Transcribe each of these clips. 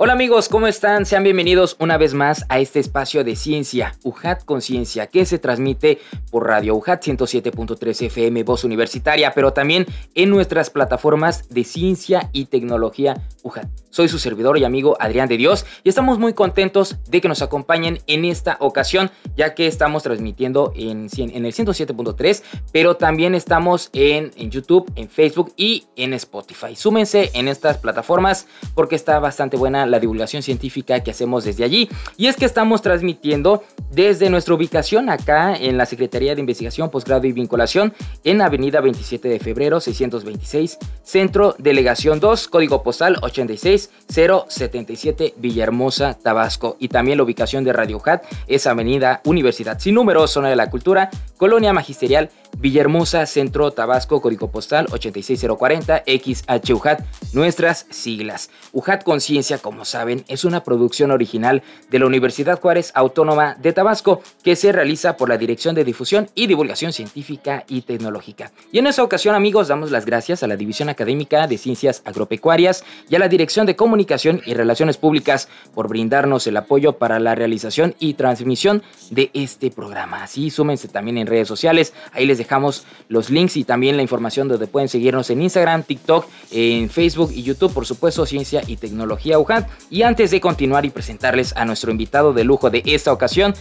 Hola amigos, ¿cómo están? Sean bienvenidos una vez más a este espacio de ciencia, UJAT Conciencia, que se transmite por Radio UJAT 107.3 FM Voz Universitaria, pero también en nuestras plataformas de ciencia y tecnología UJAT. Soy su servidor y amigo Adrián de Dios y estamos muy contentos de que nos acompañen en esta ocasión, ya que estamos transmitiendo en, el 107.3, pero también estamos en, en YouTube, en Facebook y en Spotify. Súmense en estas plataformas porque está bastante buena la divulgación científica que hacemos desde allí. Y es que estamos transmitiendo desde nuestra ubicación acá en la Secretaría de Investigación, Posgrado y Vinculación en Avenida 27 de Febrero 626, Centro Delegación 2, Código Postal 86077, Villahermosa, Tabasco. Y también la ubicación de Radio Hat es Avenida Universidad Sin Número, Zona de la Cultura, Colonia Magisterial, Villahermosa, Centro Tabasco, Código Postal 86040, XHUJAT, nuestras siglas. UJAT Conciencia, como saben, es una producción original de la Universidad Juárez Autónoma de Tabasco que se realiza por la Dirección de Difusión y Divulgación Científica y Tecnológica. Y en esta ocasión, amigos, damos las gracias a la División Académica de Ciencias Agropecuarias y a la Dirección de Comunicación y Relaciones Públicas por brindarnos el apoyo para la realización y transmisión de este programa. Así, súmense también en redes sociales, ahí les dejamos los links y también la información donde pueden seguirnos en Instagram, TikTok, en Facebook y YouTube, por supuesto, Ciencia y Tecnología UJAT. Y antes de continuar y presentarles a nuestro invitado de lujo de esta ocasión,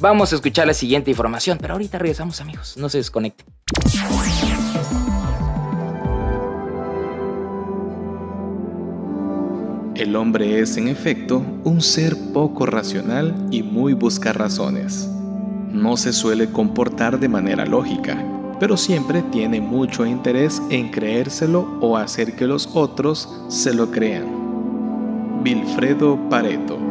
vamos a escuchar la siguiente información. Pero ahorita regresamos, amigos, no se desconecten. El hombre es, en efecto, un ser poco racional y muy busca razones. No se suele comportar de manera lógica, pero siempre tiene mucho interés en creérselo o hacer que los otros se lo crean. Vilfredo Pareto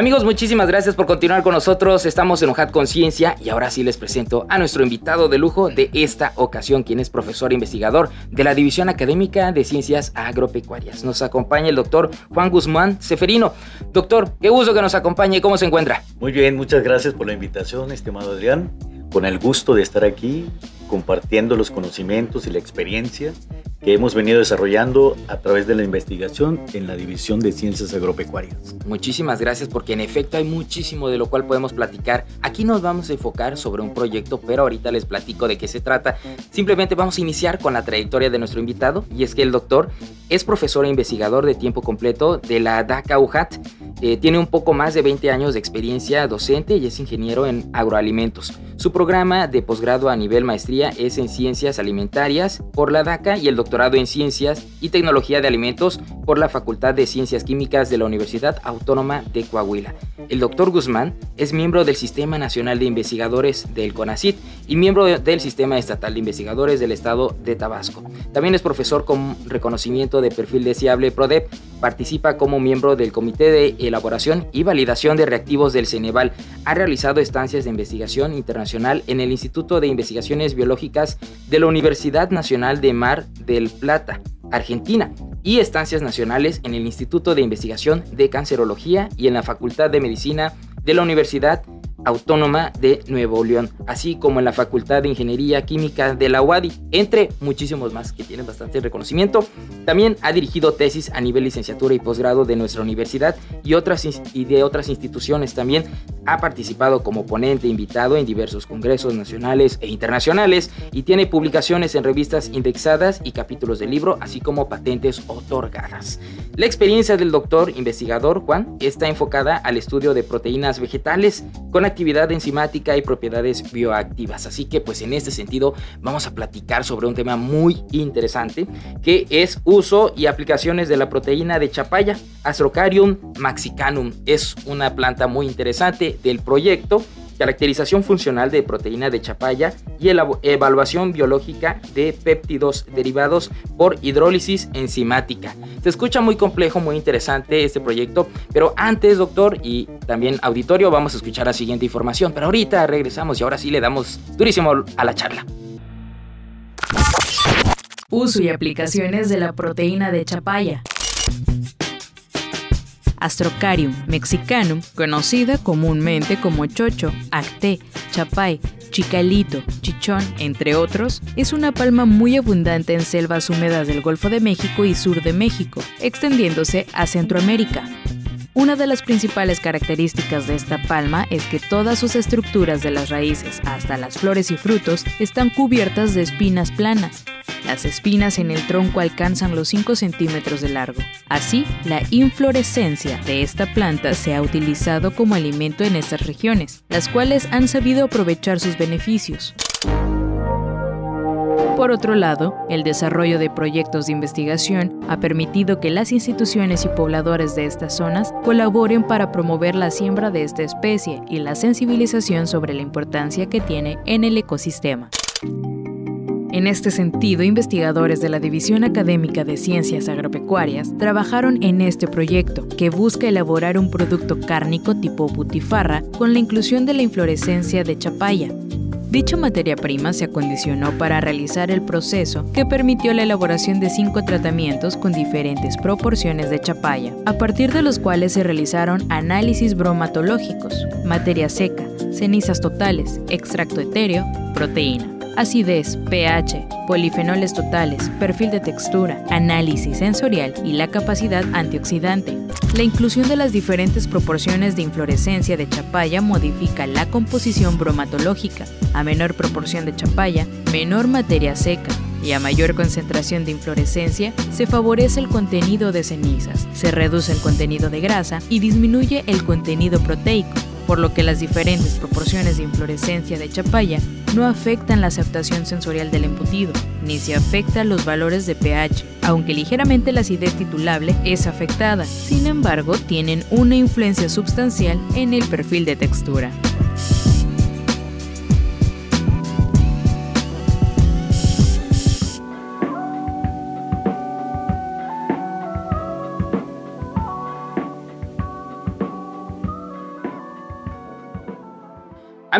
Amigos, muchísimas gracias por continuar con nosotros. Estamos en Ojat Conciencia y ahora sí les presento a nuestro invitado de lujo de esta ocasión, quien es profesor e investigador de la División Académica de Ciencias Agropecuarias. Nos acompaña el doctor Juan Guzmán Seferino. Doctor, qué gusto que nos acompañe. ¿Cómo se encuentra? Muy bien, muchas gracias por la invitación, estimado Adrián. Con el gusto de estar aquí compartiendo los conocimientos y la experiencia que hemos venido desarrollando a través de la investigación en la División de Ciencias Agropecuarias. Muchísimas gracias porque en efecto hay muchísimo de lo cual podemos platicar. Aquí nos vamos a enfocar sobre un proyecto, pero ahorita les platico de qué se trata. Simplemente vamos a iniciar con la trayectoria de nuestro invitado y es que el doctor es profesor e investigador de tiempo completo de la DACA UJAT. Eh, tiene un poco más de 20 años de experiencia docente y es ingeniero en agroalimentos. Su programa de posgrado a nivel maestría es en ciencias alimentarias por la DACA y el doctor doctorado en Ciencias y Tecnología de Alimentos por la Facultad de Ciencias Químicas de la Universidad Autónoma de Coahuila. El doctor Guzmán es miembro del Sistema Nacional de Investigadores del CONACIT y miembro del Sistema Estatal de Investigadores del Estado de Tabasco. También es profesor con reconocimiento de perfil deseable PRODEP. Participa como miembro del Comité de Elaboración y Validación de Reactivos del Ceneval. Ha realizado estancias de investigación internacional en el Instituto de Investigaciones Biológicas de la Universidad Nacional de Mar de Plata, Argentina, y estancias nacionales en el Instituto de Investigación de Cancerología y en la Facultad de Medicina de la Universidad Autónoma de Nuevo León, así como en la Facultad de Ingeniería Química de la UADI, entre muchísimos más que tienen bastante reconocimiento. También ha dirigido tesis a nivel licenciatura y posgrado de nuestra universidad y, otras, y de otras instituciones también. Ha participado como ponente invitado en diversos congresos nacionales e internacionales y tiene publicaciones en revistas indexadas y capítulos de libro, así como patentes otorgadas. La experiencia del doctor investigador Juan está enfocada al estudio de proteínas vegetales con actividad enzimática y propiedades bioactivas. Así que pues en este sentido vamos a platicar sobre un tema muy interesante que es uso y aplicaciones de la proteína de chapaya, Astrocarium maxicanum. Es una planta muy interesante del proyecto caracterización funcional de proteína de chapaya y evaluación biológica de péptidos derivados por hidrólisis enzimática. Se escucha muy complejo, muy interesante este proyecto, pero antes, doctor, y también auditorio, vamos a escuchar la siguiente información, pero ahorita regresamos y ahora sí le damos durísimo a la charla. Uso y aplicaciones de la proteína de chapaya. Astrocarium mexicanum, conocida comúnmente como chocho, acté, chapay, chicalito, chichón, entre otros, es una palma muy abundante en selvas húmedas del Golfo de México y sur de México, extendiéndose a Centroamérica. Una de las principales características de esta palma es que todas sus estructuras de las raíces hasta las flores y frutos están cubiertas de espinas planas, las espinas en el tronco alcanzan los 5 centímetros de largo. Así, la inflorescencia de esta planta se ha utilizado como alimento en estas regiones, las cuales han sabido aprovechar sus beneficios. Por otro lado, el desarrollo de proyectos de investigación ha permitido que las instituciones y pobladores de estas zonas colaboren para promover la siembra de esta especie y la sensibilización sobre la importancia que tiene en el ecosistema. En este sentido, investigadores de la División Académica de Ciencias Agropecuarias trabajaron en este proyecto, que busca elaborar un producto cárnico tipo butifarra con la inclusión de la inflorescencia de chapaya. Dicha materia prima se acondicionó para realizar el proceso que permitió la elaboración de cinco tratamientos con diferentes proporciones de chapaya, a partir de los cuales se realizaron análisis bromatológicos, materia seca, cenizas totales, extracto etéreo, proteína acidez, pH, polifenoles totales, perfil de textura, análisis sensorial y la capacidad antioxidante. La inclusión de las diferentes proporciones de inflorescencia de chapaya modifica la composición bromatológica. A menor proporción de chapaya, menor materia seca, y a mayor concentración de inflorescencia, se favorece el contenido de cenizas, se reduce el contenido de grasa y disminuye el contenido proteico, por lo que las diferentes proporciones de inflorescencia de chapaya no afectan la aceptación sensorial del embutido, ni se afectan los valores de pH, aunque ligeramente la acidez titulable es afectada, sin embargo tienen una influencia sustancial en el perfil de textura.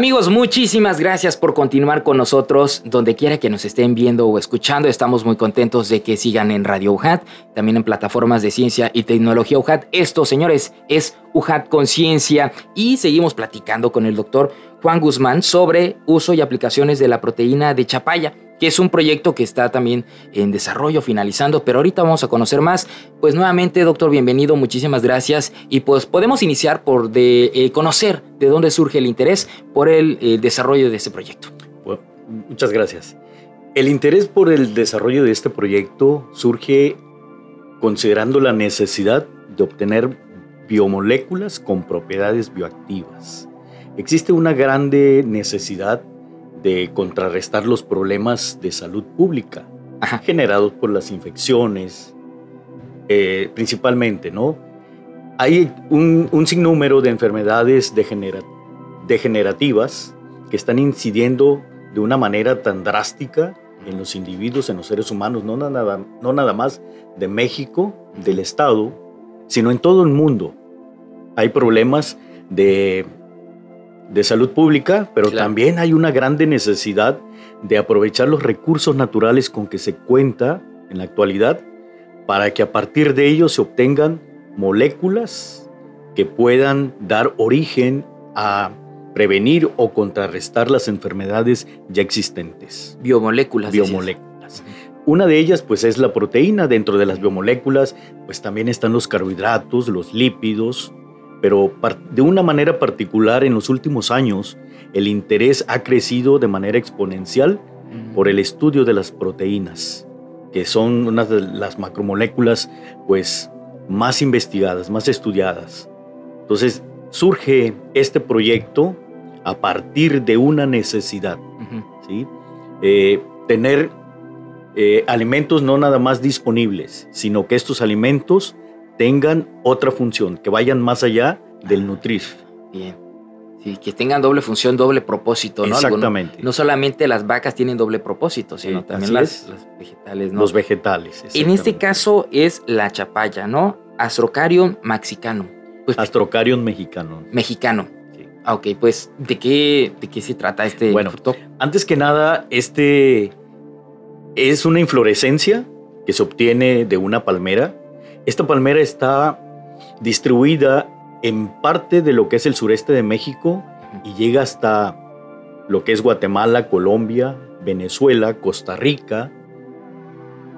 Amigos, muchísimas gracias por continuar con nosotros donde quiera que nos estén viendo o escuchando. Estamos muy contentos de que sigan en Radio UJAT, también en plataformas de ciencia y tecnología UJAT. Esto, señores, es UJAT Conciencia y seguimos platicando con el doctor Juan Guzmán sobre uso y aplicaciones de la proteína de chapaya que es un proyecto que está también en desarrollo, finalizando, pero ahorita vamos a conocer más. Pues nuevamente, doctor, bienvenido, muchísimas gracias. Y pues podemos iniciar por de, eh, conocer de dónde surge el interés por el eh, desarrollo de este proyecto. muchas gracias. El interés por el desarrollo de este proyecto surge considerando la necesidad de obtener biomoléculas con propiedades bioactivas. Existe una grande necesidad de contrarrestar los problemas de salud pública generados por las infecciones, eh, principalmente, ¿no? Hay un, sinnúmero de enfermedades degenerativas que están incidiendo de una manera tan drástica en los individuos, en los seres humanos, no nada, no nada más de México, del Estado, sino en todo el mundo. Hay problemas de de salud pública, pero también hay una grande necesidad de aprovechar los recursos naturales con que se cuenta en la actualidad para que a partir de ellos se obtengan moléculas que puedan dar origen a prevenir o contrarrestar las enfermedades ya existentes. Biomoléculas. Biomoléculas. Una de ellas pues es la proteína, dentro de las biomoléculas pues también están los carbohidratos, los lípidos, pero de una manera particular en los últimos años el interés ha crecido de manera exponencial por el estudio de las proteínas, que son una de las macromoléculas pues más investigadas, más estudiadas. Entonces surge este proyecto a partir de una necesidad, ¿sí? Eh, tener eh, alimentos no nada más disponibles, sino que estos alimentos tengan otra función, que vayan más allá del nutrir. Bien. Sí, que tengan doble función, doble propósito, ¿no? Exactamente. no solamente las vacas tienen doble propósito, sino Sí, también las, es. las vegetales, ¿no? Los vegetales. en este caso es la chapaya, ¿no? Astrocarium maxicanum. Pues Astrocarium mexicano. mexicano. Sí. Ah, ok, pues ¿de qué, de qué se trata este Bueno, fruto? Antes que nada, este es una inflorescencia que se obtiene de una palmera. Esta palmera está distribuida en parte de lo que es el sureste de México y llega hasta lo que es Guatemala, Colombia, Venezuela, Costa Rica,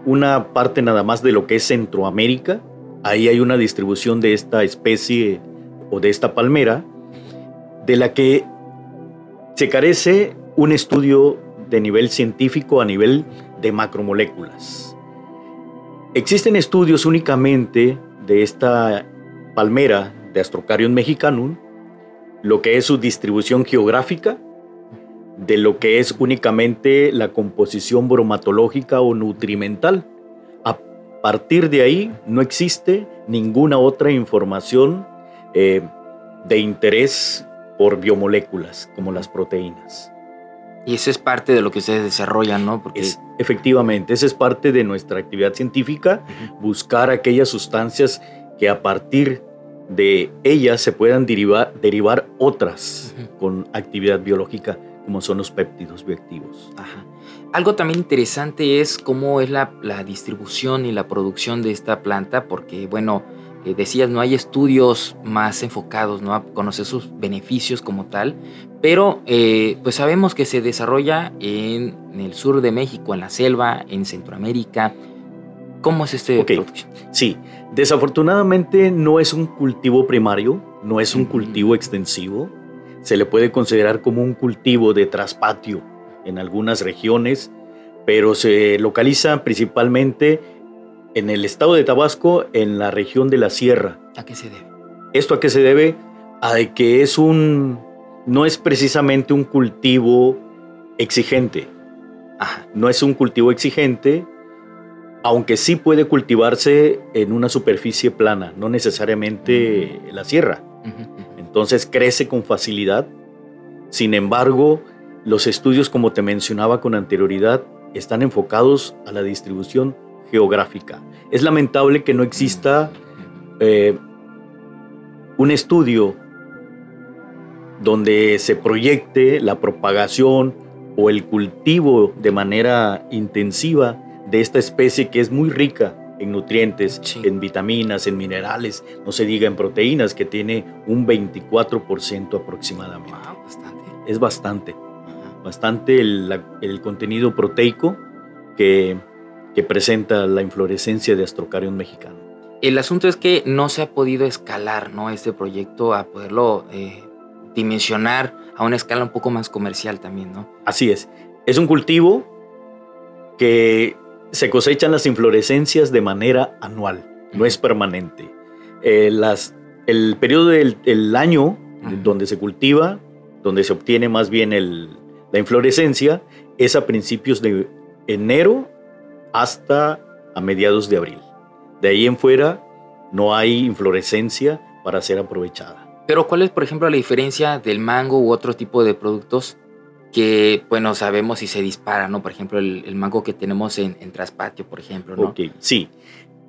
una parte nada más de lo que es Centroamérica. Ahí hay una distribución de esta especie o de esta palmera, de la que se carece un estudio de nivel científico a nivel de macromoléculas. Existen estudios únicamente de esta palmera de Astrocarium mexicanum, lo que es su distribución geográfica, de lo que es únicamente la composición bromatológica o nutrimental. A partir de ahí no existe ninguna otra información eh, de interés por biomoléculas como las proteínas. Y eso es parte de lo que ustedes desarrollan, ¿no? Porque Es, efectivamente, esa es parte de nuestra actividad científica, buscar aquellas sustancias que a partir de ellas se puedan derivar, derivar otras con actividad biológica, como son los péptidos bioactivos. Ajá. Algo también interesante es cómo es la, la distribución y la producción de esta planta, porque, bueno, eh, decías, no hay estudios más enfocados ¿no? a conocer sus beneficios como tal, pero eh, pues sabemos que se desarrolla en, en el sur de México, en la selva, en Centroamérica. ¿Cómo es este Ok. producción? Sí, desafortunadamente no es un cultivo primario, no es un cultivo extensivo. Se le puede considerar como un cultivo de traspatio en algunas regiones, pero se localiza principalmente en el estado de Tabasco, en la región de la Sierra. ¿A qué se debe? ¿Esto a qué se debe? A que es un no es precisamente un cultivo exigente, Ajá. no es un cultivo exigente, aunque sí puede cultivarse en una superficie plana, no necesariamente la sierra. Entonces crece con facilidad. Sin embargo, los estudios, como te mencionaba con anterioridad, están enfocados a la distribución geográfica. Es lamentable que no exista eh, un estudio donde se proyecte la propagación o el cultivo de manera intensiva de esta especie que es muy rica en nutrientes, Sí. en vitaminas, en minerales, no se diga en proteínas, que tiene un 24% aproximadamente. Wow, bastante. Es bastante, Ajá. bastante el contenido proteico que, que presenta la inflorescencia de Astrocarium mexicano. El asunto es que no se ha podido escalar, ¿no? Este proyecto a poderlo eh, dimensionar a una escala un poco más comercial también, ¿no? Así es. Es un cultivo que se cosechan las inflorescencias de manera anual, no es permanente. Eh, las, el periodo del el año donde se cultiva, donde se obtiene más bien el- la inflorescencia, es a principios de enero hasta a mediados de abril. De ahí en fuera no hay inflorescencia para ser aprovechada. Pero ¿cuál es, por ejemplo, la diferencia del mango u otro tipo de productos que, bueno, sabemos si se dispara, ¿no? Por ejemplo, el, el mango que tenemos en, en Traspatio, por ejemplo, ¿no? Ok, sí.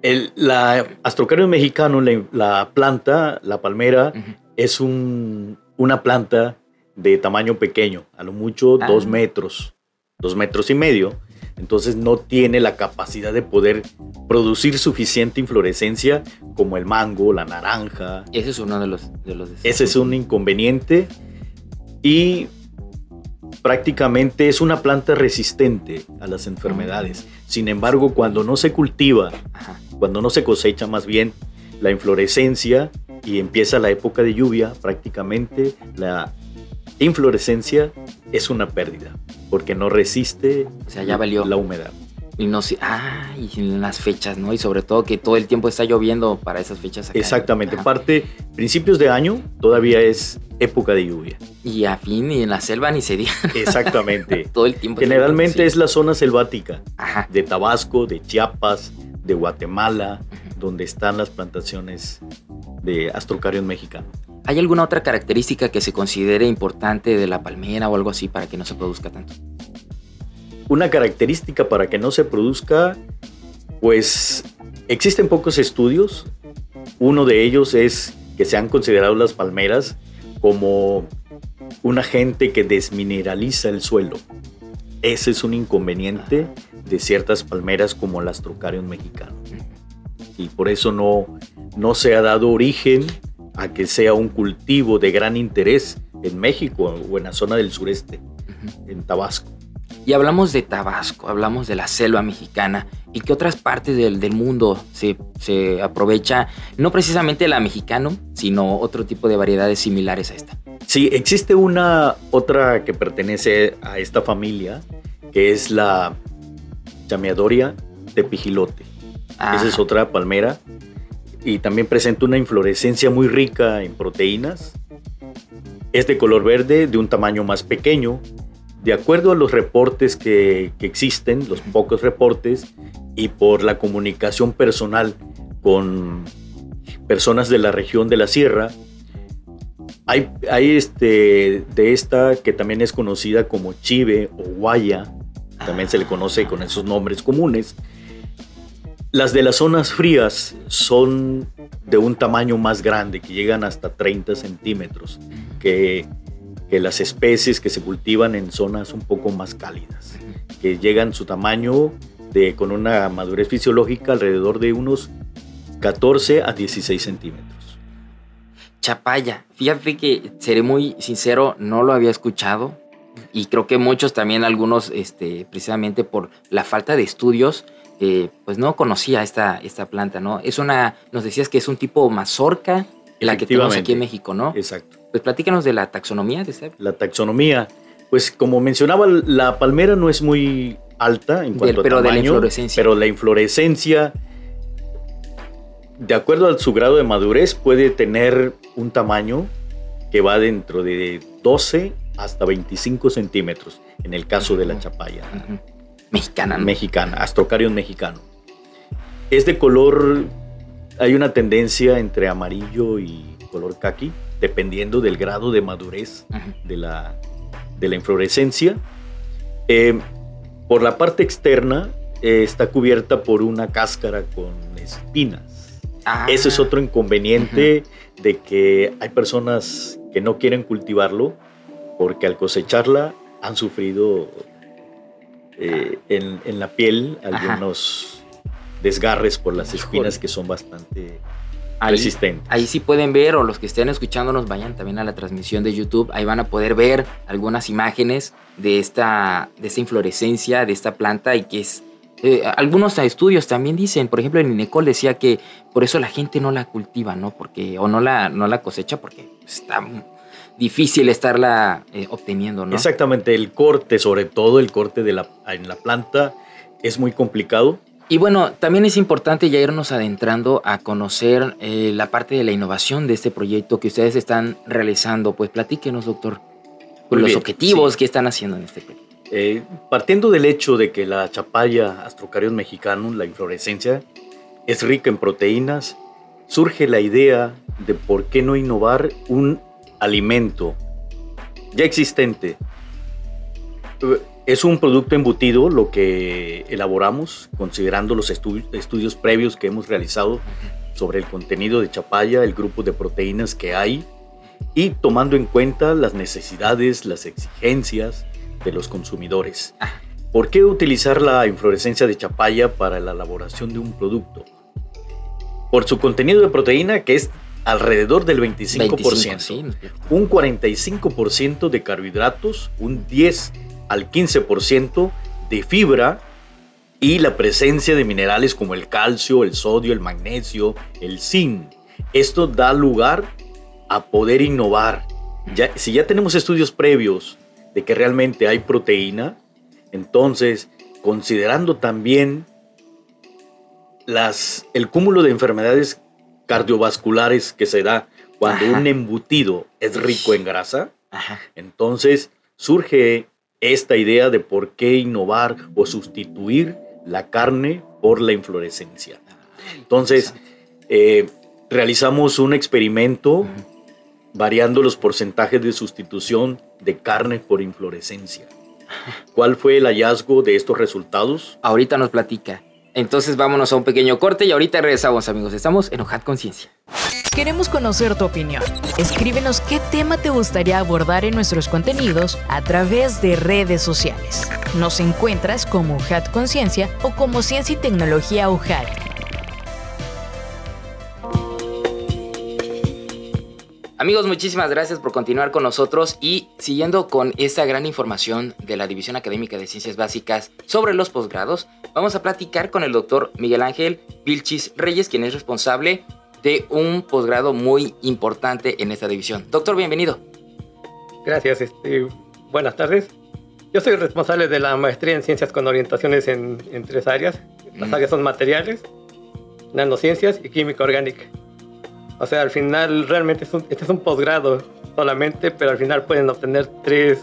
El, la Astrocarium mexicano, la, la planta, la palmera, es un- una planta de tamaño pequeño, a lo mucho Ah. dos metros, dos metros y medio. Entonces no tiene la capacidad de poder producir suficiente inflorescencia como el mango, la naranja. Ese es uno de los... De los Ese es un inconveniente y prácticamente es una planta resistente a las enfermedades. Sin embargo, cuando no se cultiva, cuando no se cosecha más bien la inflorescencia y empieza la época de lluvia, prácticamente la inflorescencia es una pérdida porque no resiste O sea, ya valió. la humedad. Y no sé... Ah, y en las fechas, ¿no? Y sobre todo que todo el tiempo está lloviendo para esas fechas acá. Exactamente, Ajá. parte principios de año todavía es época de lluvia. Y a fin, y en la selva ni se diga. Exactamente. todo el tiempo. Generalmente es la zona selvática. Ajá. de Tabasco, de Chiapas, de Guatemala, donde están las plantaciones de Astrocarium mexicano. ¿Hay alguna otra característica que se considere importante de la palmera o algo así para que no se produzca tanto? Una característica para que no se produzca, pues existen pocos estudios. Uno de ellos es que se han considerado las palmeras como un agente que desmineraliza el suelo. Ese es un inconveniente de ciertas palmeras como el Astrocarium mexicano. Y por eso no, no se ha dado origen a que sea un cultivo de gran interés en México o en la zona del sureste, en Tabasco. Y hablamos de Tabasco, hablamos de la selva mexicana y que otras partes del, del mundo se, se, aprovecha, no precisamente la mexicano, sino otro tipo de variedades similares a esta. Sí, existe una otra que pertenece a esta familia, que es la chameadoria de pijilote. Ah. Esa es otra palmera y también presenta una inflorescencia muy rica en proteínas. Es de color verde, de un tamaño más pequeño. De acuerdo a los reportes que, que existen, los pocos reportes, y por la comunicación personal con personas de la región de la sierra, hay, hay este, de esta que también es conocida como chive o guaya, también se le conoce con esos nombres comunes, las de las zonas frías son de un tamaño más grande, que llegan hasta 30 centímetros, que, las especies que se cultivan en zonas un poco más cálidas, que llegan su tamaño de, con una madurez fisiológica alrededor de unos 14 a 16 centímetros. Chapaya, fíjate que seré muy sincero, no lo había escuchado y creo que muchos también, algunos, este, precisamente por la falta de estudios, pues no conocía esta, esta planta, ¿no? Es una, nos decías que es un tipo mazorca, la que tenemos aquí en México, ¿no? Exacto. Pues platícanos de la taxonomía de esta. La taxonomía, pues como mencionaba, la palmera no es muy alta en cuanto pero a tamaño, de la inflorescencia. pero la inflorescencia, de acuerdo a su grado de madurez, puede tener un tamaño que va dentro de 12 hasta 25 centímetros, en el caso de la chapaya. Mexicana. Mexicana, Astrocarion mexicano. Es de color, hay una tendencia entre amarillo y color kaki, dependiendo del grado de madurez de, la, de la inflorescencia. Eh, por la parte externa eh, está cubierta por una cáscara con espinas. Ah. Ese es otro inconveniente de que hay personas que no quieren cultivarlo porque al cosecharla han sufrido eh, en, la piel algunos desgarres por las espinas que son bastante resistentes. Ahí sí pueden ver, o los que estén escuchándonos vayan también a la transmisión de YouTube, ahí van a poder ver algunas imágenes de esta, de esta inflorescencia, de esta planta y que es... Eh, algunos estudios también dicen, por ejemplo, en Inecol decía que por eso la gente no la cultiva, ¿no? Porque, o no la, no la cosecha porque está difícil estarla eh, obteniendo, ¿no? Exactamente, el corte, sobre todo el corte de la, en la planta, es muy complicado. Y bueno, también es importante ya irnos adentrando a conocer eh, la parte de la innovación de este proyecto que ustedes están realizando. Pues platíquenos, doctor, con los objetivos que están haciendo en este proyecto. Eh, partiendo del hecho de que la chapaya Astrocarion mexicano, la inflorescencia, es rica en proteínas, surge la idea de por qué no innovar un alimento ya existente. Es un producto embutido lo que elaboramos considerando los estudios previos que hemos realizado sobre el contenido de chapaya, el grupo de proteínas que hay y tomando en cuenta las necesidades, las exigencias de los consumidores. ¿Por qué utilizar la inflorescencia de chapaya para la elaboración de un producto? Por su contenido de proteína que es alrededor del 25%, un 45% de carbohidratos, un 10 al 15% de fibra y la presencia de minerales como el calcio, el sodio, el magnesio, el zinc. Esto da lugar a poder innovar. Ya, si ya tenemos estudios previos de que realmente hay proteína, entonces considerando también las, el cúmulo de enfermedades cardiovasculares que se da cuando un embutido es rico en grasa, entonces surge esta idea de por qué innovar o sustituir la carne por la inflorescencia. Entonces, eh, realizamos un experimento variando los porcentajes de sustitución de carne por inflorescencia. ¿Cuál fue el hallazgo de estos resultados? Ahorita nos platica. Entonces vámonos a un pequeño corte y ahorita regresamos amigos. Estamos en Hojat Conciencia. Queremos conocer tu opinión. Escríbenos qué tema te gustaría abordar en nuestros contenidos a través de redes sociales. Nos encuentras como UJAT Conciencia o como Ciencia y Tecnología UJAT. Amigos, muchísimas gracias por continuar con nosotros y siguiendo con esta gran información de la División Académica de Ciencias Básicas sobre los posgrados, vamos a platicar con el doctor Miguel Ángel Vilchis Reyes, quien es responsable de un posgrado muy importante en esta división. Doctor, bienvenido. Gracias, este, buenas tardes. Yo soy responsable de la maestría en ciencias con orientaciones en, tres áreas. Las mm. áreas son materiales, nanociencias y química orgánica. O sea, al final realmente este es un posgrado solamente, pero al final pueden obtener tres.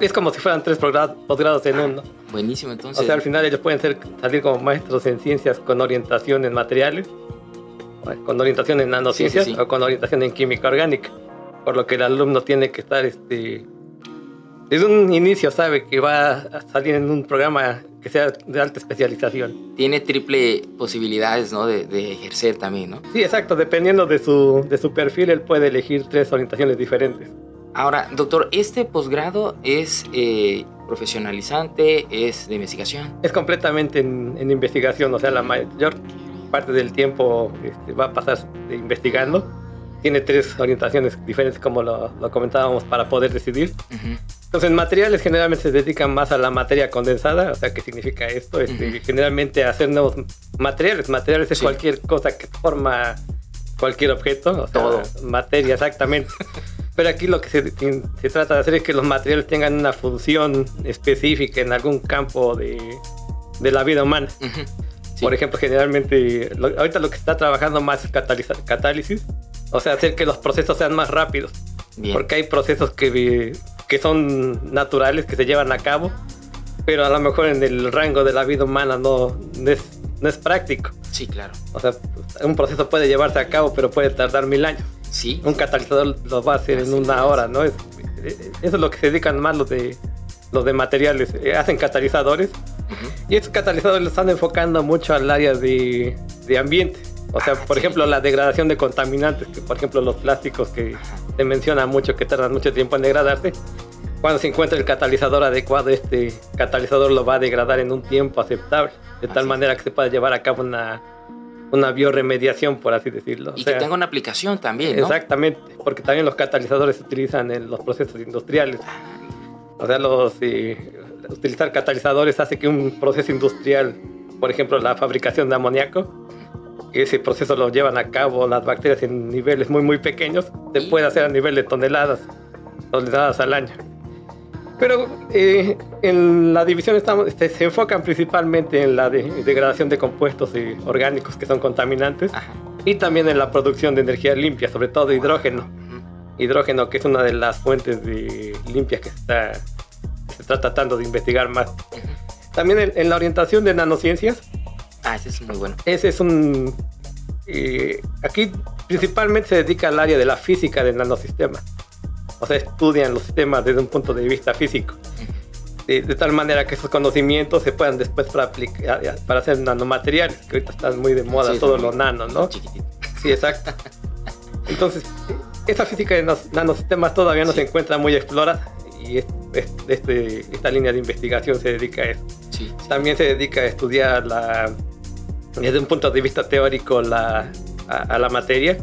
Es como si fueran tres posgrados en uno. Buenísimo, entonces. O sea, al final ellos pueden ser, salir como maestros en ciencias con orientación en materiales, con orientación en nanociencias o con orientación en química orgánica. Por lo que el alumno tiene que estar este, desde un inicio sabe que va a salir en un programa que sea de alta especialización. Tiene triple posibilidades, ¿no? De, ejercer también, ¿no? Sí, exacto. Dependiendo de su, de su perfil, él puede elegir tres orientaciones diferentes. Ahora, doctor, ¿este posgrado es eh, profesionalizante, es de investigación? Es completamente en, investigación, o sea, la mayor parte del tiempo este, va a pasar investigando. Tiene tres orientaciones diferentes, como lo, comentábamos, para poder decidir. Entonces, en materiales generalmente se dedican más a la materia condensada, o sea, ¿qué significa esto? Este, generalmente hacer nuevos materiales. Materiales es cualquier cosa que forma cualquier objeto, o todo. materia, exactamente. Pero aquí lo que se, se, trata de hacer es que los materiales tengan una función específica en algún campo de, de la vida humana. Por ejemplo, generalmente, ahorita lo que se está trabajando más es catálisis, o sea, hacer que los procesos sean más rápidos. Porque hay procesos que que son naturales, que se llevan a cabo, pero a lo mejor en el rango de la vida humana no, es, no es práctico. Sí, claro. O sea, un proceso puede llevarse a cabo, pero puede tardar mil años. Sí. Un catalizador lo va a hacer en una hora, ¿no? Es, eso es lo que se dedican más los de, los de materiales. Eh, hacen catalizadores. Y estos catalizadores los están enfocando mucho al área de, de ambiente. O sea, ah, por ejemplo, la degradación de contaminantes, que por ejemplo los plásticos que se menciona mucho, que tardan mucho tiempo en degradarse. Cuando se encuentra el catalizador adecuado, este catalizador lo va a degradar en un tiempo aceptable, de tal manera que se pueda llevar a cabo una, una bioremediación, por así decirlo. Y que tenga una aplicación también, ¿no? Exactamente, porque también los catalizadores se utilizan en los procesos industriales. O sea, los, eh, utilizar catalizadores hace que un proceso industrial, por ejemplo, la fabricación de amoníaco, ese proceso lo llevan a cabo las bacterias en niveles muy muy pequeños, se puede hacer a nivel de toneladas, toneladas al año. Pero eh, en la división estamos, este, se enfocan principalmente en la degradación de compuestos orgánicos que son contaminantes y también en la producción de energía limpia, sobre todo hidrógeno. Hidrógeno que es una de las fuentes de limpias que está, se está tratando de investigar más. También en, en la orientación de nanociencias Ah, ese es muy bueno. Ese es un... Eh, aquí principalmente se dedica al área de la física del nanosistema. O sea, estudian los sistemas desde un punto de vista físico. De, tal manera que esos conocimientos se puedan después para, aplicar, para hacer nanomateriales, que ahorita están muy de moda todo lo nano, ¿no? Chiquitito. Sí, exacto. Entonces, esa física de los nanosistemas todavía no se encuentra muy explorada y este, esta línea de investigación se dedica a eso. Sí. También se dedica a estudiar la, desde un punto de vista teórico la, a, la materia.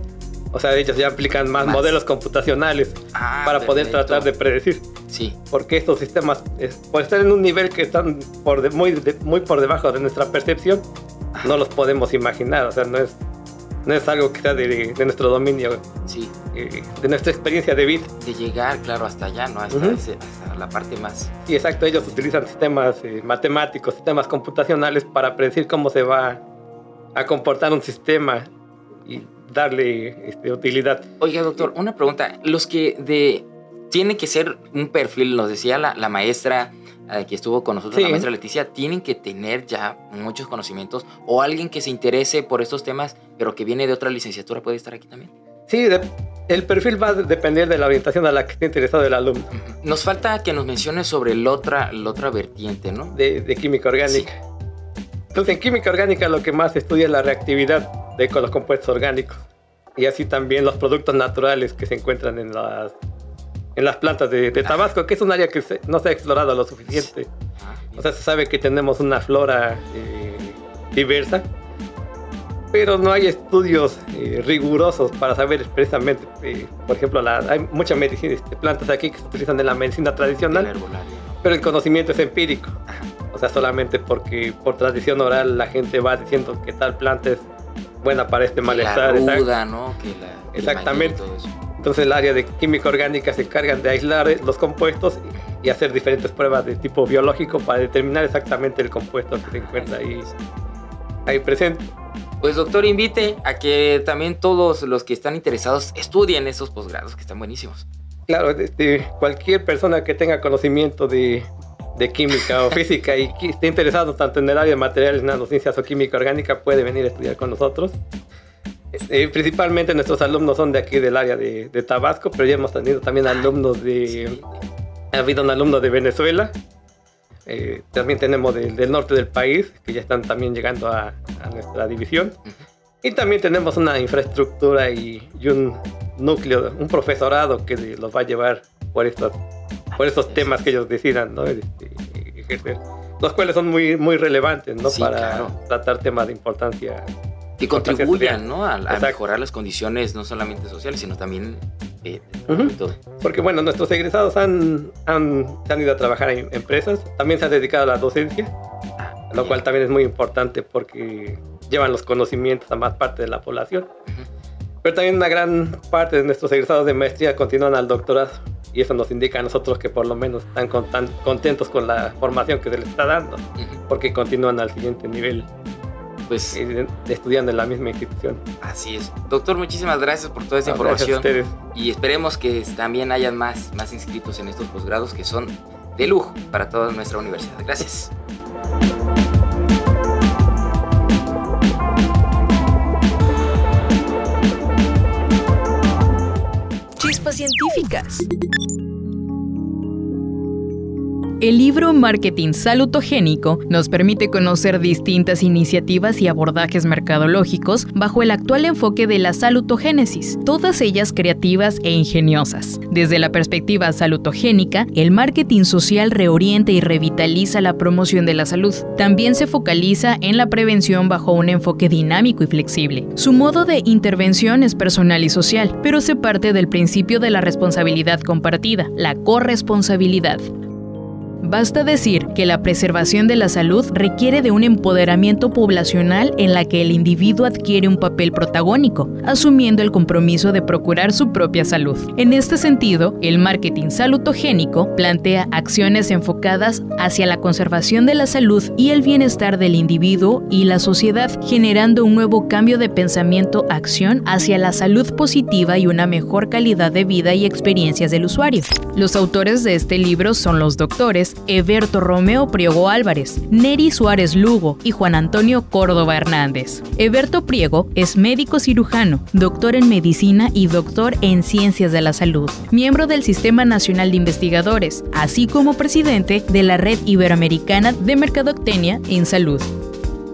O sea, ellos ya aplican más, modelos computacionales ah, para poder tratar de predecir. Sí. Porque estos sistemas, por estar en un nivel que están por muy, muy por debajo de nuestra percepción, no los podemos imaginar. O sea, no es, no es algo que sea de, nuestro dominio, sí. Eh, de nuestra experiencia de vida. De llegar, claro, hasta allá, ¿no? Hasta, la parte más. Sí, exacto. Ellos utilizan sistemas eh, matemáticos, sistemas computacionales para predecir cómo se va a comportar un sistema y darle este, utilidad. Oiga, doctor, una pregunta. Los que de tiene que ser un perfil, nos decía la, la maestra eh, que estuvo con nosotros, la maestra Leticia, tienen que tener ya muchos conocimientos o alguien que se interese por estos temas, pero que viene de otra licenciatura, puede estar aquí también. Sí, El perfil va a depender de la orientación a la que esté interesado el alumno. Nos falta que nos menciones sobre la otra, la otra vertiente, ¿no? De, química orgánica. Entonces, en química orgánica lo que más se estudia es la reactividad de con los compuestos orgánicos y así también los productos naturales que se encuentran en las, en las plantas de, Tabasco, que es un área que no se ha explorado lo suficiente. O sea, se sabe que tenemos una flora eh, diversa, pero no hay estudios eh, rigurosos para saber precisamente, eh, por ejemplo, hay muchas medicinas, este, plantas aquí que se utilizan en la medicina tradicional, pero el conocimiento es empírico. O sea, solamente porque por tradición oral la gente va diciendo que tal planta es buena para este malestar. La ¿no? Exactamente. Entonces el área de química orgánica se encargan de aislar los compuestos y hacer diferentes pruebas de tipo biológico para determinar exactamente el compuesto que se encuentra ahí, ahí presente. Pues doctor, invite a que también todos los que están interesados estudien esos posgrados que están buenísimos. Claro, este, cualquier persona que tenga conocimiento de, de química o física y esté interesado tanto en el área de materiales, nanociencias o química orgánica puede venir a estudiar con nosotros. Eh, principalmente nuestros alumnos son de aquí del área de, de, Tabasco, pero ya hemos tenido también alumnos de... Ha habido un alumno de Venezuela, eh, también tenemos del norte del país, que ya están también llegando a, nuestra división. Y también tenemos una infraestructura y, un núcleo, un profesorado que los va a llevar por estos, por estos temas que ellos decidan ¿no? Este, ejercer. Los cuales son muy, muy relevantes ¿no? para tratar temas de importancia que contribuyan ¿no? a, mejorar las condiciones no solamente sociales, sino también eh, Porque bueno, nuestros egresados han, han, han, ido a trabajar en empresas, también se han dedicado a la docencia, ah, lo cual también es muy importante porque llevan los conocimientos a más parte de la población. Pero también una gran parte de nuestros egresados de maestría continúan al doctorado y eso nos indica a nosotros que por lo menos están contentos con la formación que se les está dando, porque continúan al siguiente nivel pues estudiando en la misma institución. Así es. Doctor, muchísimas gracias por toda esa información. Y esperemos que también hayan más, más inscritos en estos posgrados que son de lujo para toda nuestra universidad. Gracias. Científicas. El libro Marketing Salutogénico nos permite conocer distintas iniciativas y abordajes mercadológicos bajo el actual enfoque de la salutogénesis, todas ellas creativas e ingeniosas. Desde la perspectiva salutogénica, el marketing social reorienta y revitaliza la promoción de la salud. También se focaliza en la prevención bajo un enfoque dinámico y flexible. Su modo de intervención es personal y social, pero se parte del principio de la responsabilidad compartida, la corresponsabilidad. Basta decir que la preservación de la salud requiere de un empoderamiento poblacional en la que el individuo adquiere un papel protagónico, asumiendo el compromiso de procurar su propia salud. En este sentido, el marketing salutogénico plantea acciones enfocadas hacia la conservación de la salud y el bienestar del individuo y la sociedad, generando un nuevo cambio de pensamiento-acción hacia la salud positiva y una mejor calidad de vida y experiencias del usuario. Los autores de este libro son los doctores Eberto Romeo Priego Álvarez, Neri Suárez Lugo y Juan Antonio Córdoba Hernández. Eberto Priego es médico cirujano, doctor en medicina y doctor en ciencias de la salud, miembro del Sistema Nacional de Investigadores, así como presidente de la Red Iberoamericana de Mercadotecnia en Salud.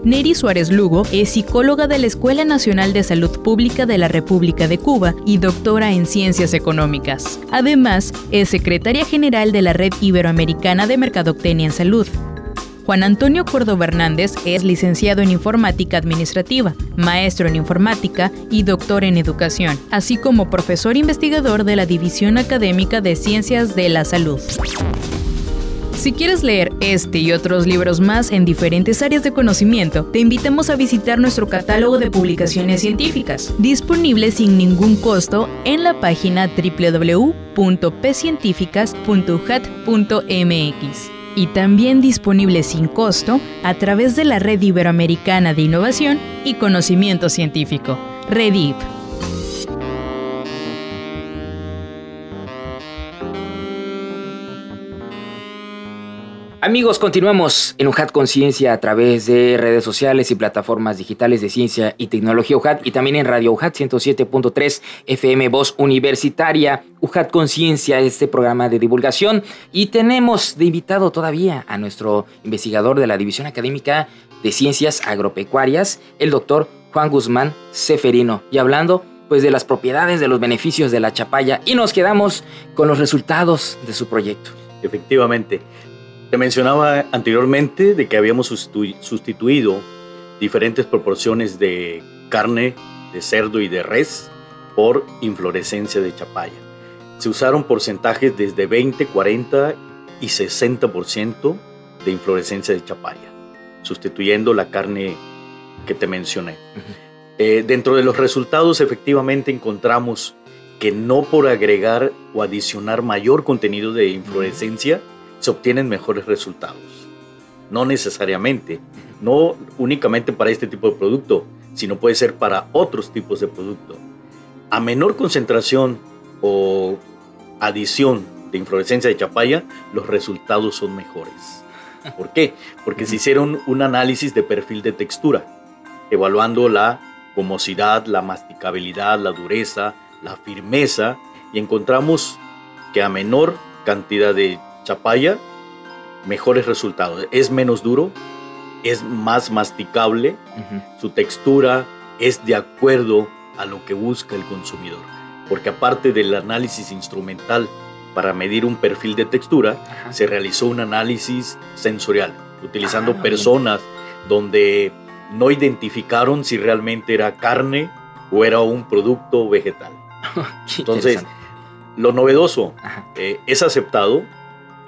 Neri Suárez Lugo es psicóloga de la Escuela Nacional de Salud Pública de la República de Cuba y doctora en Ciencias Económicas. Además, es secretaria general de la Red Iberoamericana de Mercadotecnia en Salud. Juan Antonio Córdoba Hernández es licenciado en Informática Administrativa, maestro en Informática y doctor en Educación, así como profesor investigador de la División Académica de Ciencias de la Salud. Si quieres leer este y otros libros más en diferentes áreas de conocimiento, te invitamos a visitar nuestro catálogo de publicaciones científicas, disponible sin ningún costo en la página www.pcientíficas.uhat.mx y también disponible sin costo a través de la Red Iberoamericana de Innovación y Conocimiento Científico, REDIV. Amigos, continuamos en UJAT Conciencia a través de redes sociales y plataformas digitales de ciencia y tecnología UJAT y también en Radio UJAT 107.3 FM Voz Universitaria. UJAT Conciencia, este programa de divulgación. Y tenemos de invitado todavía a nuestro investigador de la División Académica de Ciencias Agropecuarias, el doctor Juan Guzmán Seferino. Y hablando pues de las propiedades, de los beneficios de la chapaya. Y nos quedamos con los resultados de su proyecto. Efectivamente. Te mencionaba anteriormente de que habíamos sustituido diferentes proporciones de carne de cerdo y de res por inflorescencia de chapaya. Se usaron porcentajes desde 20, 40 y 60% de inflorescencia de chapaya, sustituyendo la carne que te mencioné. Eh, dentro de los resultados efectivamente encontramos que no por agregar o adicionar mayor contenido de inflorescencia, se obtienen mejores resultados. No necesariamente, no únicamente para este tipo de producto, sino puede ser para otros tipos de producto. A menor concentración o adición de inflorescencia de chapaya, los resultados son mejores. ¿Por qué? Porque se hicieron un análisis de perfil de textura, evaluando la gomosidad, la masticabilidad, la dureza, la firmeza, y encontramos que a menor cantidad de chapaya, mejores resultados. Es menos duro, es más masticable, su textura es de acuerdo a lo que busca el consumidor. Porque aparte del análisis instrumental para medir un perfil de textura, se realizó un análisis sensorial, utilizando ah, personas donde no identificaron si realmente era carne o era un producto vegetal. Entonces, lo novedoso eh, es aceptado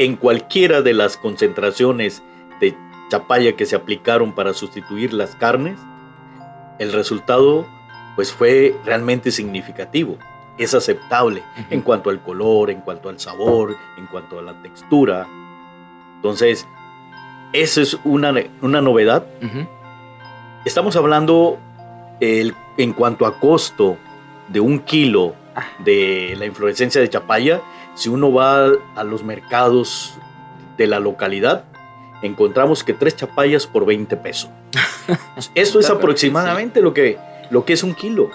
en cualquiera de las concentraciones de chapaya que se aplicaron para sustituir las carnes, el resultado pues fue realmente significativo. Es aceptable en cuanto al color, en cuanto al sabor, en cuanto a la textura. Entonces, esa es una, una novedad. Estamos hablando en cuanto a costo de un kilo ah. de la inflorescencia de chapaya, si uno va a los mercados de la localidad, encontramos que tres chapayas por 20 pesos. Eso es aproximadamente lo que, lo que es un kilo.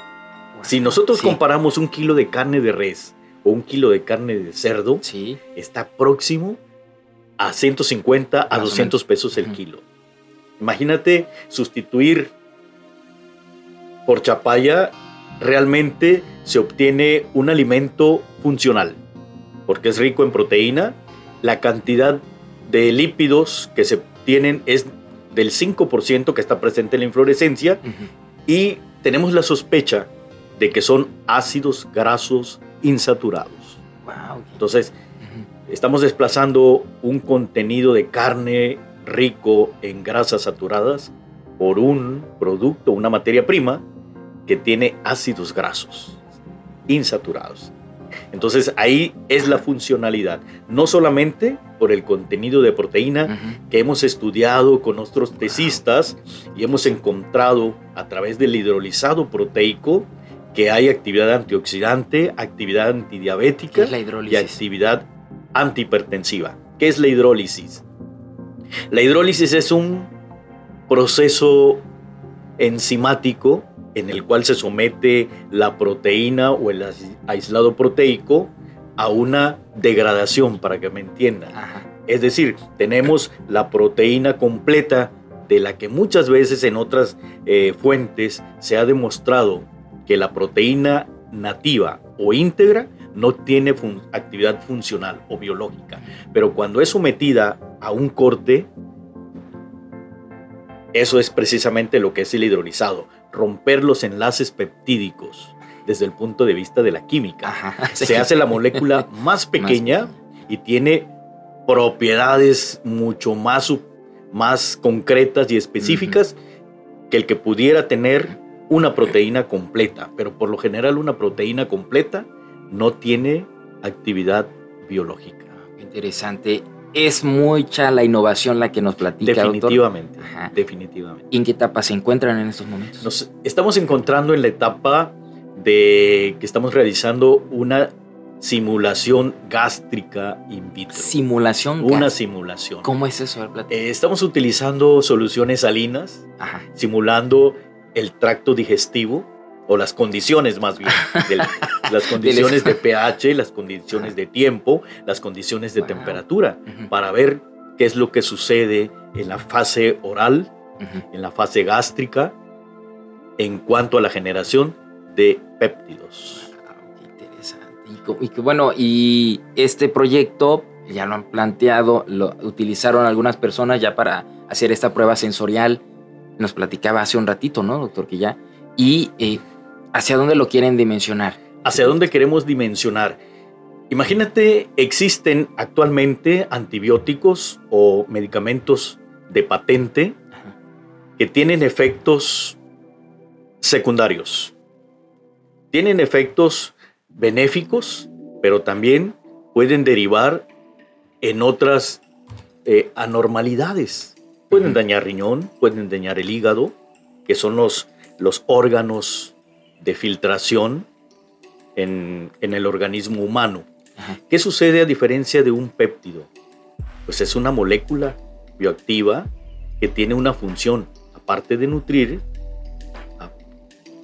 Si nosotros comparamos un kilo de carne de res o un kilo de carne de cerdo, está próximo a 150 a 200 pesos el kilo. Imagínate sustituir por chapaya, realmente se obtiene un alimento funcional porque es rico en proteína. La cantidad de lípidos que se tienen es del 5% que está presente en la inflorescencia y tenemos la sospecha de que son ácidos grasos insaturados. Entonces, estamos desplazando un contenido de carne rico en grasas saturadas por un producto, una materia prima que tiene ácidos grasos insaturados. Entonces ahí es la funcionalidad, no solamente por el contenido de proteína que hemos estudiado con nuestros tesistas y hemos encontrado a través del hidrolizado proteico que hay actividad antioxidante, actividad antidiabética y actividad antihipertensiva. ¿Qué es la hidrólisis? La hidrólisis es un proceso enzimático en el cual se somete la proteína o el aislado proteico a una degradación, para que me entiendan. Es decir, tenemos la proteína completa de la que muchas veces en otras eh, fuentes se ha demostrado que la proteína nativa o íntegra no tiene actividad funcional o biológica. Pero cuando es sometida a un corte, eso es precisamente lo que es el hidrolizado romper los enlaces peptídicos desde el punto de vista de la química. Se hace la molécula más pequeña y tiene propiedades mucho más, más concretas y específicas que el que pudiera tener una proteína completa, pero por lo general una proteína completa no tiene actividad biológica. Interesante es mucha la innovación la que nos platica. Definitivamente, definitivamente. ¿Y en qué etapa se encuentran en estos momentos? Nos estamos encontrando en la etapa de que estamos realizando una simulación gástrica in vitro. Simulación. Una simulación. ¿Cómo es eso? Ver. Eh, estamos utilizando soluciones salinas, Ajá. simulando el tracto digestivo o las condiciones más bien, del- las condiciones de pH, las condiciones de tiempo, las condiciones de Wow. temperatura, para ver qué es lo que sucede en la fase oral, en la fase gástrica, en cuanto a la generación de péptidos. Wow, qué interesante. Y que bueno, y este proyecto ya lo han planteado, lo utilizaron algunas personas ya para hacer esta prueba sensorial. Nos platicaba hace un ratito, ¿no, doctor? Que ya. Y eh, hacia dónde lo quieren dimensionar. ¿Hacia dónde queremos dimensionar? Imagínate, existen actualmente antibióticos o medicamentos de patente que tienen efectos secundarios. Tienen efectos benéficos, pero también pueden derivar en otras eh, anormalidades. Pueden dañar riñón, pueden dañar el hígado, que son los, los órganos de filtración en, en el organismo humano. Ajá. ¿Qué sucede a diferencia de un péptido? Pues es una molécula bioactiva que tiene una función, aparte de nutrir,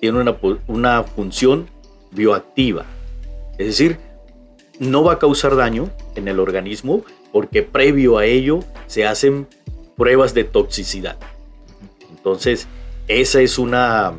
tiene una, una función bioactiva. Es decir, no va a causar daño en el organismo porque previo a ello se hacen pruebas de toxicidad. Entonces, esa es una,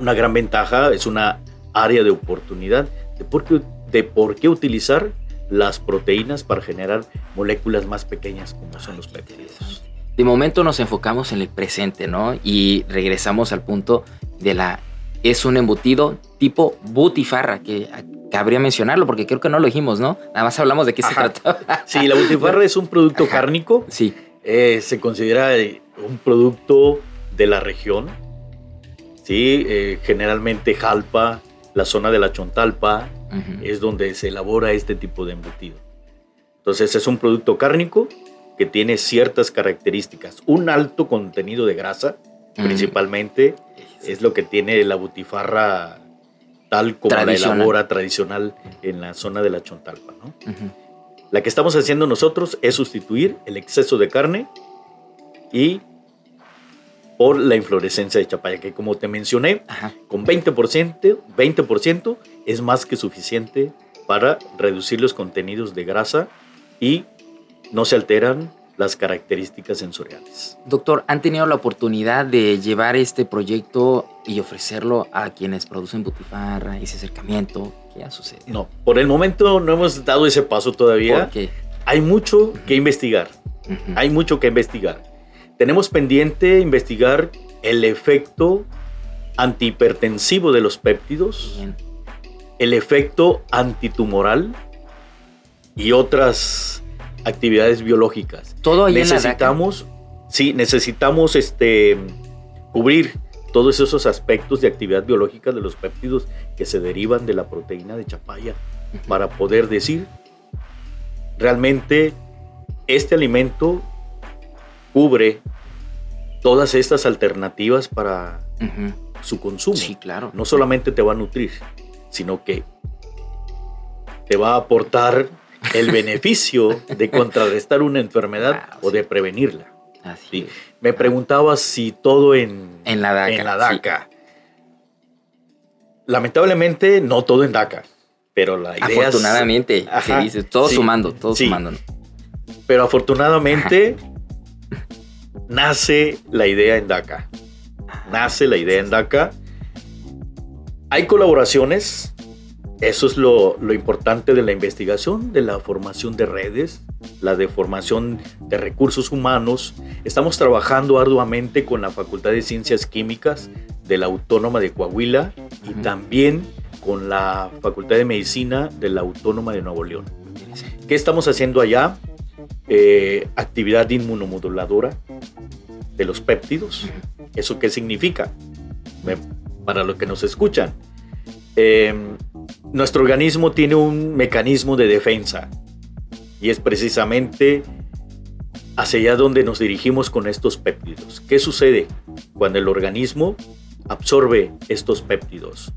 una gran ventaja, es una área de oportunidad de por qué, de por qué utilizar las proteínas para generar moléculas más pequeñas como son los péptidos. De momento nos enfocamos en el presente, ¿no? Y regresamos al punto de la... Es un embutido tipo butifarra, que cabría mencionarlo porque creo que no lo dijimos, ¿no? Nada más hablamos de qué se Ajá. trataba. Sí, la butifarra es un producto Ajá. cárnico, Sí. eh, se considera eh, un producto de la región, ¿sí? Eh, generalmente Jalpa, la zona de la Chontalpa, es donde se elabora este tipo de embutido. Entonces es un producto cárnico que tiene ciertas características. Un alto contenido de grasa, principalmente, es lo que tiene la butifarra tal como la elabora tradicional en la zona de la Chontalpa. ¿no? La que estamos haciendo nosotros es sustituir el exceso de carne y por la inflorescencia de chapaya, que como te mencioné, Ajá. con 20%, 20% es más que suficiente para reducir los contenidos de grasa y no se alteran las características sensoriales. Doctor, ¿han tenido la oportunidad de llevar este proyecto y ofrecerlo a quienes producen butifarra, ese acercamiento? ¿Qué ha sucedido? No, por el momento no hemos dado ese paso todavía. Hay mucho que investigar. Hay mucho que investigar. Tenemos pendiente investigar el efecto antihipertensivo de los péptidos, bien. el efecto antitumoral y otras actividades biológicas. todo ahí en la necesitamos, sí, necesitamos este, cubrir todos esos aspectos de actividad biológica de los péptidos que se derivan de la proteína de chapaya para poder decir realmente este alimento cubre todas estas alternativas para su consumo. Sí, claro. No solamente te va a nutrir, sino que te va a aportar el beneficio de contrarrestar una enfermedad Wow, o de prevenirla. Así Sí. Me preguntabas si todo en, En la DACA. en la sí. DACA. Lamentablemente, no todo en DACA, pero la idea es- Afortunadamente, Ajá, se dice, todo sí, sumando, todo sumando. Pero afortunadamente nace la idea en DACA. Nace la idea en DACA. Hay colaboraciones. Eso es lo, lo importante de la investigación, de la formación de redes, la de formación de recursos humanos. Estamos trabajando arduamente con la Facultad de Ciencias Químicas de la Autónoma de Coahuila y también con la Facultad de Medicina de la Autónoma de Nuevo León. ¿Qué estamos haciendo allá? Eh, actividad inmunomoduladora de los péptidos. ¿Eso qué significa? Para los que nos escuchan. Eh, nuestro organismo tiene un mecanismo de defensa y es precisamente hacia allá donde nos dirigimos con estos péptidos. ¿Qué sucede cuando el organismo absorbe estos péptidos?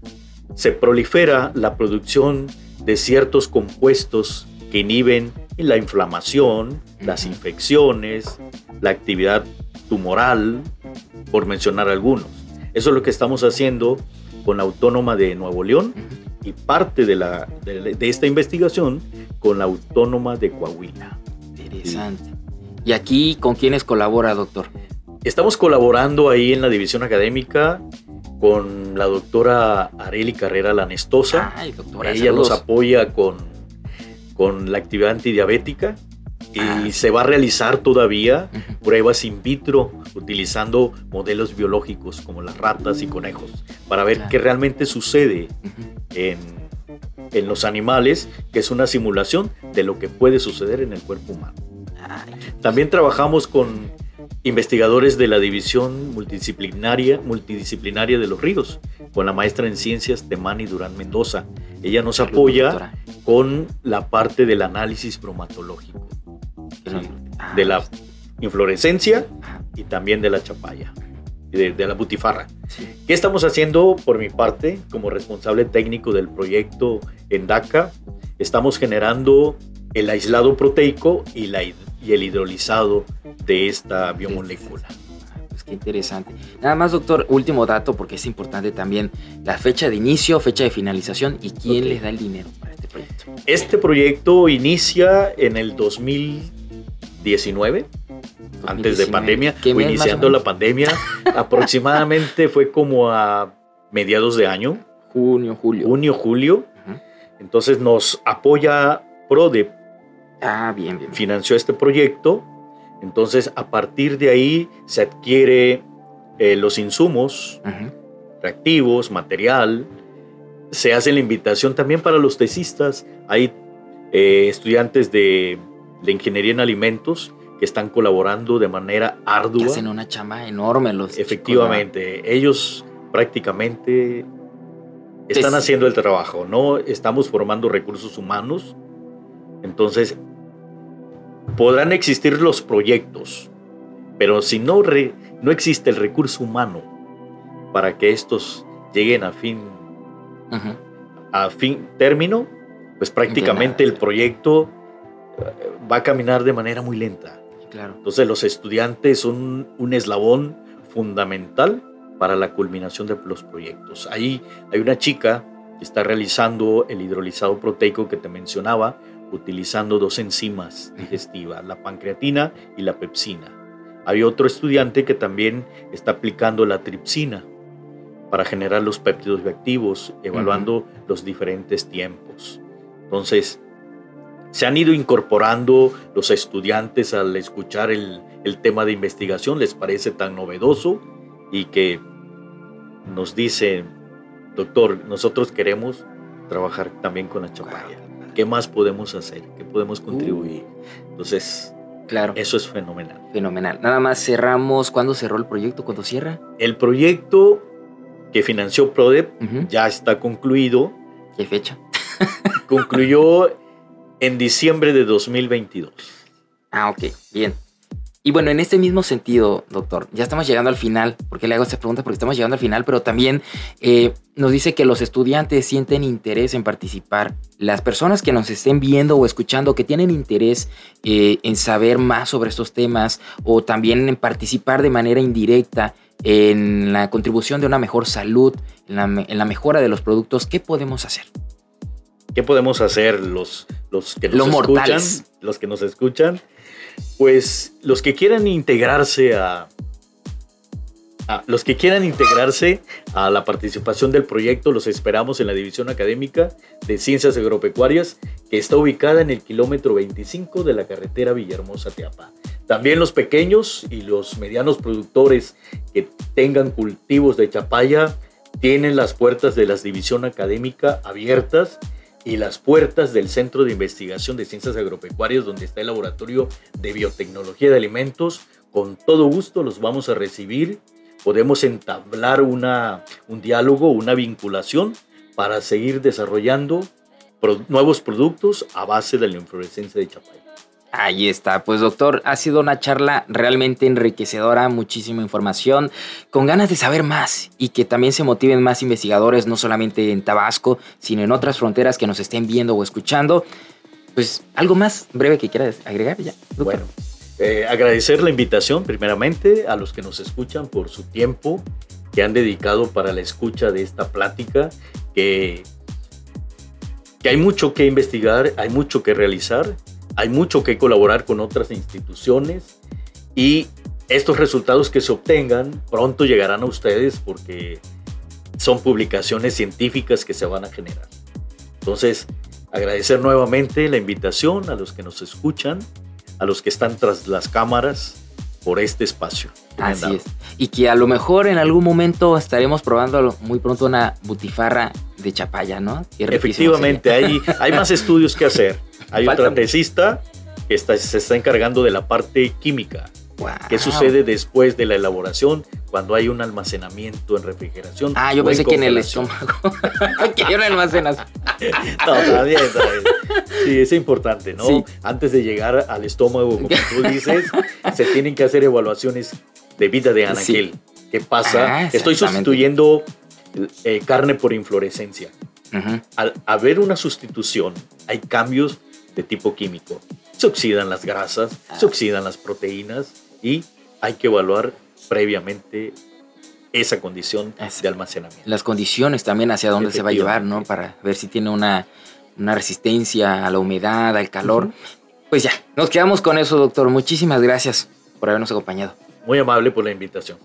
Se prolifera la producción de ciertos compuestos que inhiben la inflamación, las infecciones, la actividad tumoral, por mencionar algunos. Eso es lo que estamos haciendo con la Autónoma de Nuevo León y parte de, la, de, esta investigación con la Autónoma de Coahuila. Interesante. ¿Y aquí con quiénes colabora, doctor? Estamos colaborando ahí en la división académica con la doctora Areli Carrera Lanestosa. Ay, doctora, Ella nos apoya con, con la actividad antidiabética y ah. se va a realizar todavía pruebas in vitro utilizando modelos biológicos como las ratas y conejos para ver qué realmente sucede en, en, los animales, que es una simulación de lo que puede suceder en el cuerpo humano. También trabajamos con investigadores de la División Multidisciplinaria, Multidisciplinaria de los Ríos, con la maestra en ciencias Temani Durán Mendoza. Ella nos apoya con la parte del análisis bromatológico, de la inflorescencia y también de la chapaya, de, la butifarra. ¿Qué estamos haciendo por mi parte como responsable técnico del proyecto en DACA? Estamos generando el aislado proteico y, la, y el hidrolizado de esta biomolécula. Pues qué interesante. Nada más, doctor, último dato, porque es importante también la fecha de inicio, fecha de finalización y quién les da el dinero para este proyecto. Este proyecto inicia en el 2019, antes de pandemia, o iniciando la pandemia. aproximadamente fue como a mediados de año. Junio, julio. Junio, julio. Entonces nos apoya PRODE. Ah, bien, bien. Financió este proyecto entonces, a partir de ahí se adquiere eh, los insumos, reactivos, material. Se hace la invitación también para los tesistas. Hay eh, estudiantes de, ingeniería en alimentos que están colaborando de manera ardua. hacen una chama enorme los Efectivamente, ellos prácticamente están haciendo el trabajo, ¿no? Estamos formando recursos humanos. Entonces, podrán existir los proyectos, pero si no, no existe el recurso humano para que estos lleguen a fin, a fin término, pues prácticamente el proyecto eh, va a caminar de manera muy lenta. Claro. Entonces los estudiantes son un eslabón fundamental para la culminación de los proyectos. Ahí hay una chica que está realizando el hidrolizado proteico que te mencionaba, utilizando dos enzimas digestivas, la pancreatina y la pepsina. Hay otro estudiante que también está aplicando la tripsina para generar los péptidos bioactivos, evaluando los diferentes tiempos. Entonces, se han ido incorporando los estudiantes al escuchar el, tema de investigación, les parece tan novedoso y que nos dicen, doctor, nosotros queremos trabajar también con la chapaya. ¿Qué más podemos hacer? ¿Qué podemos contribuir? Uh. Entonces, claro. eso es fenomenal. Fenomenal. Nada más cerramos. ¿Cuándo cerró el proyecto? ¿Cuándo cierra? El proyecto que financió PRODEP ya está concluido. ¿Qué fecha? Concluyó en diciembre de 2022. Ah, ok, bien. Y bueno, en este mismo sentido, doctor, ya estamos llegando al final. ¿Por qué le hago esta pregunta? Porque estamos llegando al final, pero también eh, nos dice que los estudiantes sienten interés en participar. Las personas que nos estén viendo o escuchando, que tienen interés eh, en saber más sobre estos temas o también en participar de manera indirecta en la contribución de una mejor salud, en la, mejora de los productos, ¿qué podemos hacer? ¿Qué podemos hacer los, los que nos escuchan? Los que nos escuchan pues los que quieran integrarse a, los que quieran integrarse a la participación del proyecto, los esperamos en la División Académica de Ciencias Agropecuarias, que está ubicada en el kilómetro 25 de la carretera Villahermosa-Teapa. También los pequeños y los medianos productores que tengan cultivos de chapaya tienen las puertas de la División Académica abiertas y las puertas del Centro de Investigación de Ciencias Agropecuarias, donde está el Laboratorio de Biotecnología de Alimentos. Con todo gusto los vamos a recibir. Podemos entablar una, un diálogo, una vinculación para seguir desarrollando nuevos productos a base de la inflorescencia de chapaya. Ahí está, pues doctor, ha sido una charla realmente enriquecedora, muchísima información, con ganas de saber más y que también se motiven más investigadores, no solamente en Tabasco, sino en otras fronteras que nos estén viendo o escuchando. Pues algo más breve que quieras agregar ya. Doctor? Bueno, eh, agradecer la invitación primeramente a los que nos escuchan por su tiempo que han dedicado para la escucha de esta plática, que, que hay mucho que investigar, hay mucho que realizar hay mucho que colaborar con otras instituciones y estos resultados que se obtengan pronto llegarán a ustedes porque son publicaciones científicas que se van a generar. Entonces, agradecer nuevamente la invitación a los que nos escuchan, a los que están tras las cámaras por este espacio. Así es. Y que a lo mejor en algún momento estaremos probando muy pronto una butifarra de chapaya, ¿no? Efectivamente, hay, hay más estudios que hacer. Hay otra tesista que está, se está encargando de la parte química. ¿Qué sucede después de la elaboración cuando hay un almacenamiento en refrigeración? Ah, yo pensé que en el estómago. que yo no no, también, Sí, es importante, ¿no? Antes de llegar al estómago, como tú dices, se tienen que hacer evaluaciones de vida de anaquel. ¿Qué pasa? Ah, Estoy sustituyendo eh, carne por inflorescencia. Al haber una sustitución, hay cambios de tipo químico. Se oxidan las grasas, se ah. oxidan las proteínas y hay que evaluar previamente esa condición de almacenamiento. Las condiciones también hacia dónde se va a llevar, ¿no? Para ver si tiene una, resistencia a la humedad, al calor. Pues ya, nos quedamos con eso, doctor. Muchísimas gracias por habernos acompañado. Muy amable por la invitación.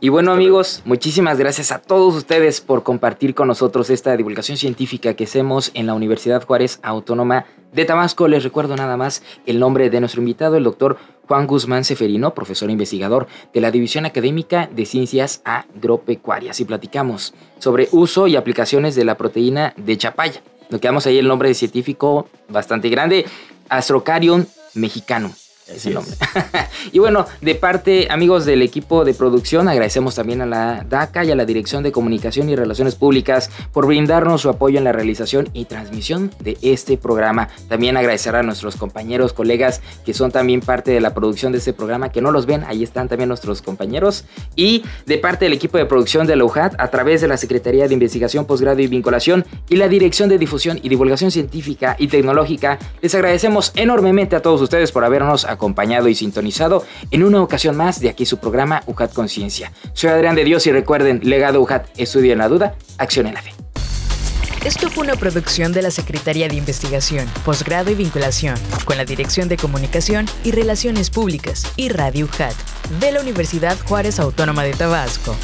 Y bueno amigos, muchísimas gracias a todos ustedes por compartir con nosotros esta divulgación científica que hacemos en la Universidad Juárez Autónoma de Tabasco. Les recuerdo nada más el nombre de nuestro invitado, el doctor Juan Guzmán Seferino, profesor investigador de la División Académica de Ciencias Agropecuarias. Y platicamos sobre uso y aplicaciones de la proteína de chapaya. Nos quedamos ahí el nombre de científico bastante grande, Astrocarion mexicano nombre. y bueno, de parte, amigos del equipo de producción, agradecemos también a la DACA y a la Dirección de Comunicación y Relaciones Públicas por brindarnos su apoyo en la realización y transmisión de este programa. También agradecer a nuestros compañeros, colegas que son también parte de la producción de este programa, que no los ven, ahí están también nuestros compañeros. Y de parte del equipo de producción de la UJAT, a través de la Secretaría de Investigación, Posgrado y Vinculación y la Dirección de Difusión y Divulgación Científica y Tecnológica, les agradecemos enormemente a todos ustedes por habernos acompañado y sintonizado en una ocasión más de aquí su programa UJAT Conciencia. Soy Adrián de Dios y recuerden, legado UJAT, estudia en la duda, acción en la fe. Esto fue una producción de la Secretaría de Investigación, Posgrado y Vinculación, con la Dirección de Comunicación y Relaciones Públicas y Radio UJAT de la Universidad Juárez Autónoma de Tabasco.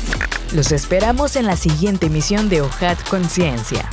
Los esperamos en la siguiente emisión de UJAT Conciencia.